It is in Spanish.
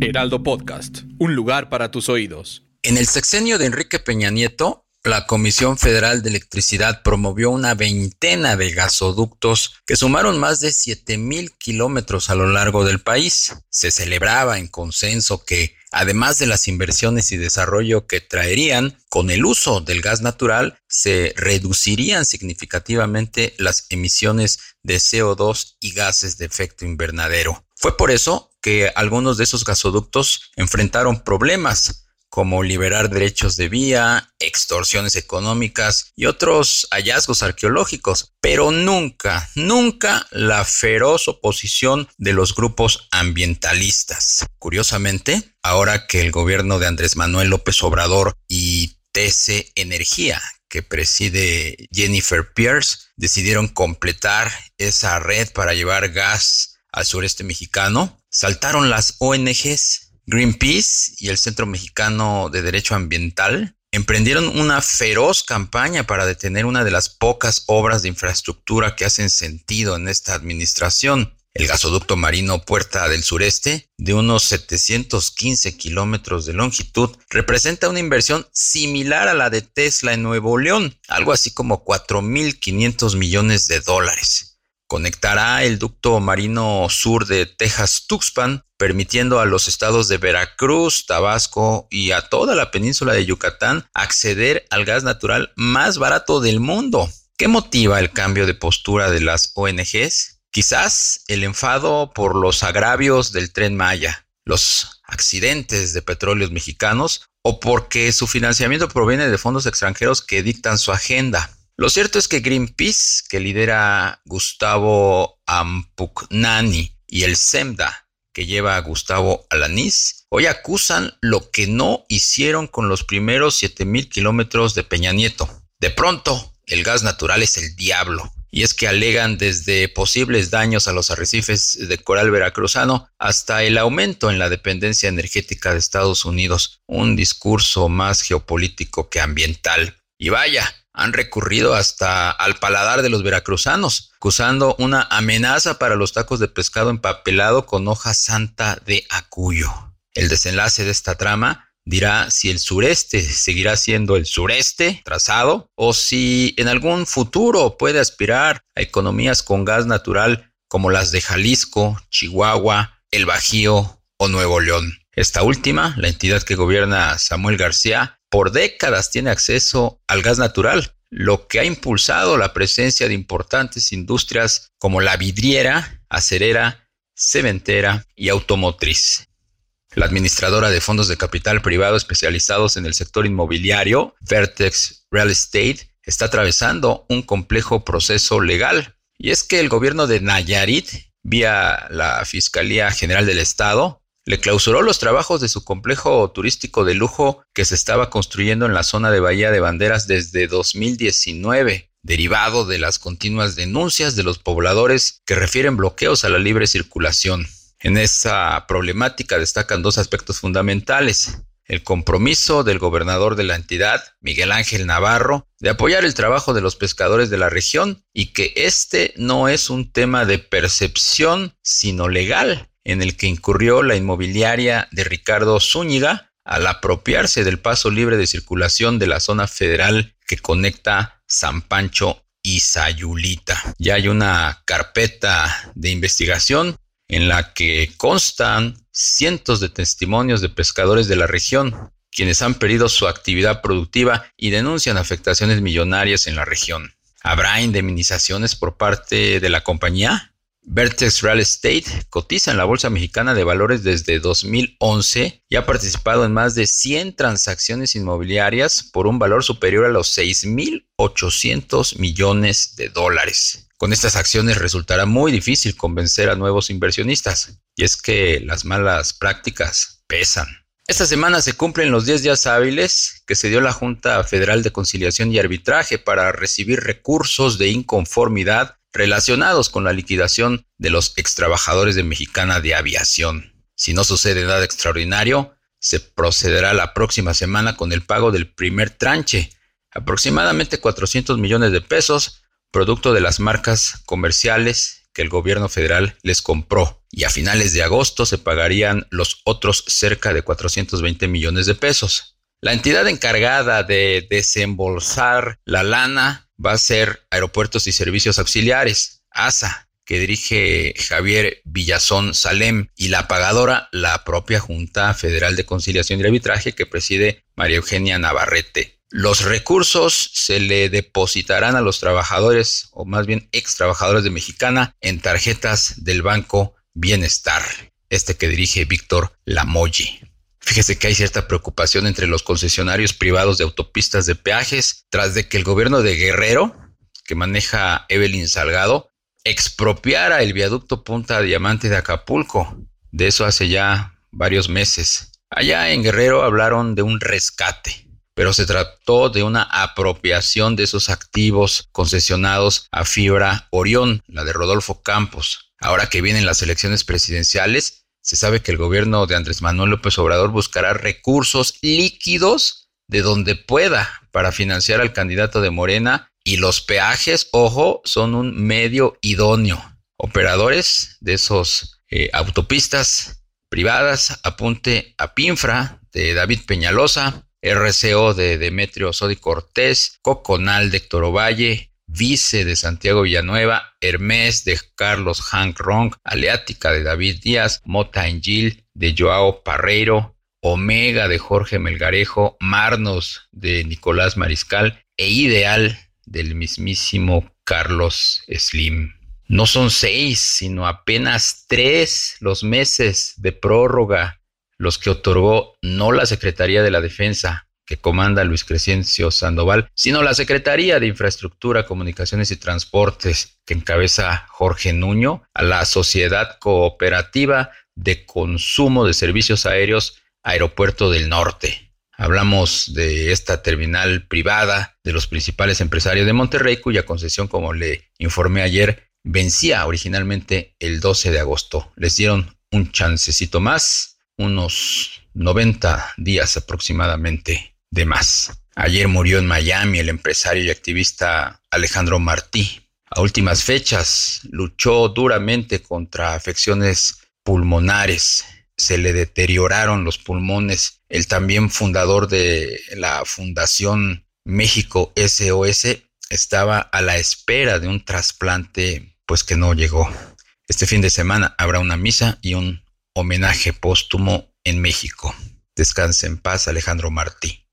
Heraldo Podcast, un lugar para tus oídos. En el sexenio de Enrique Peña Nieto, la Comisión Federal de Electricidad promovió una veintena de gasoductos que sumaron más de 7 mil kilómetros a lo largo del país. Se celebraba en consenso que, además de las inversiones y desarrollo que traerían, con el uso del gas natural se reducirían significativamente las emisiones de CO2 y gases de efecto invernadero. Fue por eso que algunos de esos gasoductos enfrentaron problemas como liberar derechos de vía, extorsiones económicas y otros hallazgos arqueológicos, pero nunca, nunca la feroz oposición de los grupos ambientalistas. Curiosamente, ahora que el gobierno de Andrés Manuel López Obrador y TC Energía, que preside Jennifer Pierce, decidieron completar esa red para llevar gas al sureste mexicano, saltaron las ONGs Greenpeace y el Centro Mexicano de Derecho Ambiental emprendieron una feroz campaña para detener una de las pocas obras de infraestructura que hacen sentido en esta administración, el gasoducto marino Puerta del Sureste, de unos 715 kilómetros de longitud, representa una inversión similar a la de Tesla en Nuevo León, algo así como 4.500 millones de dólares. Conectará el ducto marino sur de Texas-Tuxpan, permitiendo a los estados de Veracruz, Tabasco y a toda la península de Yucatán acceder al gas natural más barato del mundo. ¿Qué motiva el cambio de postura de las ONGs? Quizás el enfado por los agravios del tren Maya, los accidentes de petróleos mexicanos o porque su financiamiento proviene de fondos extranjeros que dictan su agenda. Lo cierto es que Greenpeace, que lidera Gustavo Ampugnani, y el SEMDA, que lleva a Gustavo Alanís, hoy acusan lo que no hicieron con los primeros 7000 kilómetros de Peña Nieto. De pronto, el gas natural es el diablo. Y es que alegan desde posibles daños a los arrecifes de coral veracruzano hasta el aumento en la dependencia energética de Estados Unidos, un discurso más geopolítico que ambiental. Y vaya, han recurrido hasta al paladar de los veracruzanos, acusando una amenaza para los tacos de pescado empapelado con hoja santa de acuyo. El desenlace de esta trama dirá si el sureste seguirá siendo el sureste trazado o si en algún futuro puede aspirar a economías con gas natural como las de Jalisco, Chihuahua, el Bajío o Nuevo León. Esta última, la entidad que gobierna Samuel García, por décadas tiene acceso al gas natural, lo que ha impulsado la presencia de importantes industrias como la vidriera, acerera, cementera y automotriz. La administradora de fondos de capital privado especializados en el sector inmobiliario, Vertex Real Estate, está atravesando un complejo proceso legal. Y es que el gobierno de Nayarit, vía la Fiscalía General del Estado, le clausuró los trabajos de su complejo turístico de lujo que se estaba construyendo en la zona de Bahía de Banderas desde 2019, derivado de las continuas denuncias de los pobladores que refieren bloqueos a la libre circulación. En esa problemática destacan dos aspectos fundamentales. El compromiso del gobernador de la entidad, Miguel Ángel Navarro, de apoyar el trabajo de los pescadores de la región y que este no es un tema de percepción, sino legal, en el que incurrió la inmobiliaria de Ricardo Zúñiga al apropiarse del paso libre de circulación de la zona federal que conecta San Pancho y Sayulita. Ya hay una carpeta de investigación en la que constan cientos de testimonios de pescadores de la región, quienes han perdido su actividad productiva y denuncian afectaciones millonarias en la región. ¿Habrá indemnizaciones por parte de la compañía? Vertex Real Estate cotiza en la Bolsa Mexicana de Valores desde 2011 y ha participado en más de 100 transacciones inmobiliarias por un valor superior a los 6.800 millones de dólares. Con estas acciones resultará muy difícil convencer a nuevos inversionistas, y es que las malas prácticas pesan. Esta semana se cumplen los 10 días hábiles que se dio la Junta Federal de Conciliación y Arbitraje para recibir recursos de inconformidad relacionados con la liquidación de los extrabajadores de Mexicana de Aviación. Si no sucede nada extraordinario, se procederá la próxima semana con el pago del primer tranche, aproximadamente 400 millones de pesos, producto de las marcas comerciales que el gobierno federal les compró y a finales de agosto se pagarían los otros cerca de 420 millones de pesos. La entidad encargada de desembolsar la lana va a ser Aeropuertos y Servicios Auxiliares, ASA, que dirige Javier Villazón Salem, y la pagadora, la propia Junta Federal de Conciliación y Arbitraje que preside María Eugenia Navarrete. Los recursos se le depositarán a los trabajadores, o más bien ex trabajadores de Mexicana, en tarjetas del Banco Bienestar, este que dirige Víctor Lamolle. Fíjese que hay cierta preocupación entre los concesionarios privados de autopistas de peajes tras de que el gobierno de Guerrero, que maneja Evelyn Salgado, expropiara el viaducto Punta Diamante de Acapulco. De eso hace ya varios meses. Allá en Guerrero hablaron de un rescate pero se trató de una apropiación de esos activos concesionados a Fibra Orión, la de Rodolfo Campos. Ahora que vienen las elecciones presidenciales, se sabe que el gobierno de Andrés Manuel López Obrador buscará recursos líquidos de donde pueda para financiar al candidato de Morena y los peajes, ojo, son un medio idóneo. Operadores de esos eh, autopistas privadas, apunte a Pinfra de David Peñalosa, RCO de Demetrio Sodi Cortés, Coconal de Héctor Ovalle, Vice de Santiago Villanueva, Hermes de Carlos Hank Rong, Aleática de David Díaz, Mota Engil de Joao Parreiro, Omega de Jorge Melgarejo, Marnos de Nicolás Mariscal e Ideal del mismísimo Carlos Slim. No son seis, sino apenas tres los meses de prórroga los que otorgó no la Secretaría de la Defensa, que comanda Luis Crescencio Sandoval, sino la Secretaría de Infraestructura, Comunicaciones y Transportes, que encabeza Jorge Nuño, a la Sociedad Cooperativa de Consumo de Servicios Aéreos Aeropuerto del Norte. Hablamos de esta terminal privada de los principales empresarios de Monterrey, cuya concesión, como le informé ayer, vencía originalmente el 12 de agosto. Les dieron un chancecito más unos 90 días aproximadamente de más. Ayer murió en Miami el empresario y activista Alejandro Martí. A últimas fechas luchó duramente contra afecciones pulmonares. Se le deterioraron los pulmones. El también fundador de la Fundación México SOS estaba a la espera de un trasplante, pues que no llegó. Este fin de semana habrá una misa y un homenaje póstumo en México. Descanse en paz, Alejandro Martí.